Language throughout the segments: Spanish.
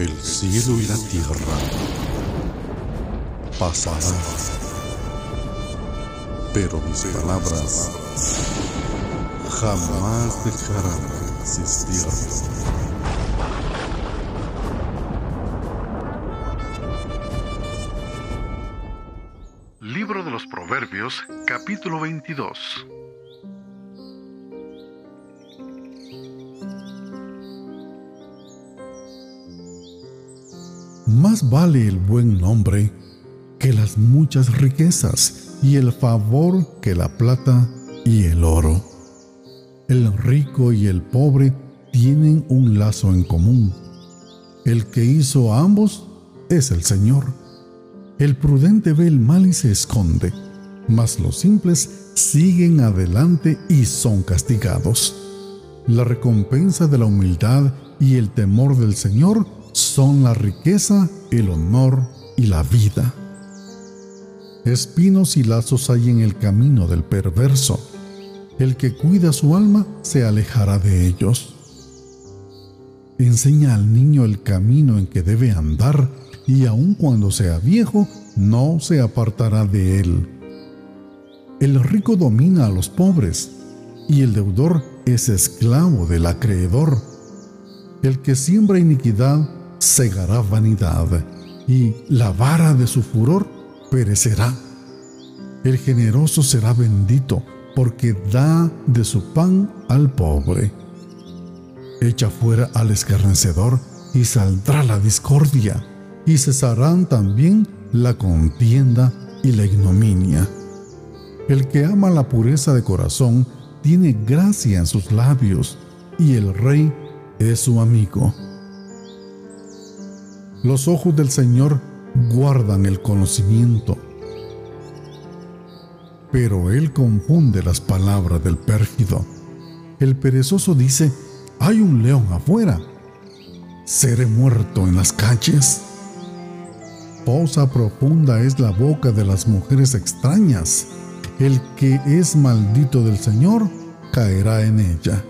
El cielo y la tierra pasarán, pero mis palabras jamás dejarán de existir. Libro de los Proverbios, capítulo 22. Más vale el buen nombre que las muchas riquezas y el favor que la plata y el oro. El rico y el pobre tienen un lazo en común. El que hizo a ambos es el Señor. El prudente ve el mal y se esconde, mas los simples siguen adelante y son castigados. La recompensa de la humildad y el temor del Señor son la riqueza, el honor y la vida. Espinos y lazos hay en el camino del perverso. El que cuida su alma se alejará de ellos. Enseña al niño el camino en que debe andar y aun cuando sea viejo, no se apartará de él. El rico domina a los pobres y el deudor es esclavo del acreedor. El que siembra iniquidad segará vanidad y la vara de su furor perecerá. El generoso será bendito porque da de su pan al pobre. Echa fuera al escarnecedor y saldrá la discordia y cesarán también la contienda y la ignominia. El que ama la pureza de corazón tiene gracia en sus labios y el rey es su amigo. Los ojos del Señor guardan el conocimiento, pero Él confunde las palabras del pérfido. El perezoso dice, hay un león afuera, seré muerto en las calles. Posa profunda es la boca de las mujeres extrañas. El que es maldito del Señor caerá en ella.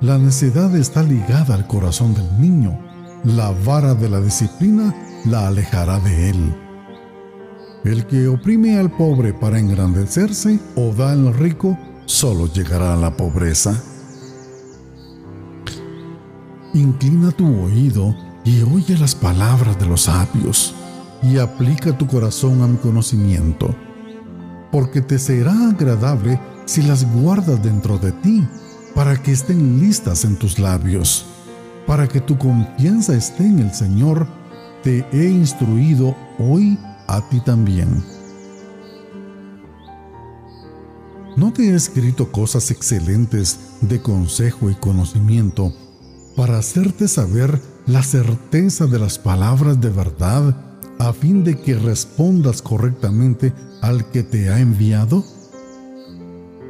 La necedad está ligada al corazón del niño la vara de la disciplina la alejará de él. El que oprime al pobre para engrandecerse o da al rico, solo llegará a la pobreza. Inclina tu oído y oye las palabras de los sabios, y aplica tu corazón a mi conocimiento, porque te será agradable si las guardas dentro de ti, para que estén listas en tus labios para que tu confianza esté en el Señor, te he instruido hoy a ti también. ¿No te he escrito cosas excelentes de consejo y conocimiento para hacerte saber la certeza de las palabras de verdad a fin de que respondas correctamente al que te ha enviado?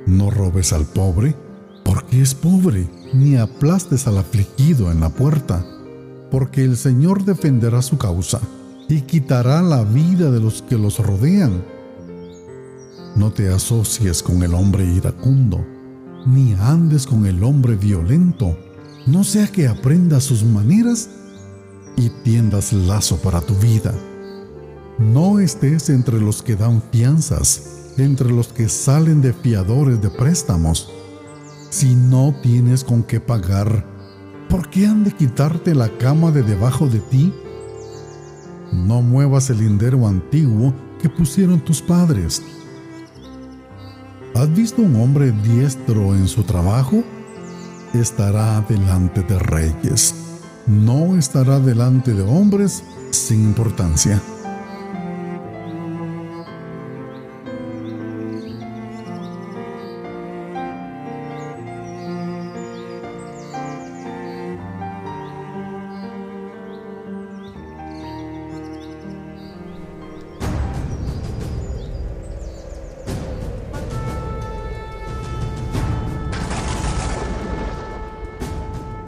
No robes al pobre, porque es pobre ni aplastes al afligido en la puerta, porque el Señor defenderá su causa y quitará la vida de los que los rodean. No te asocies con el hombre iracundo, ni andes con el hombre violento, no sea que aprendas sus maneras y tiendas lazo para tu vida. No estés entre los que dan fianzas, entre los que salen de fiadores de préstamos, si no tienes con qué pagar, ¿por qué han de quitarte la cama de debajo de ti? No muevas el lindero antiguo que pusieron tus padres. ¿Has visto un hombre diestro en su trabajo? Estará delante de reyes. No estará delante de hombres sin importancia.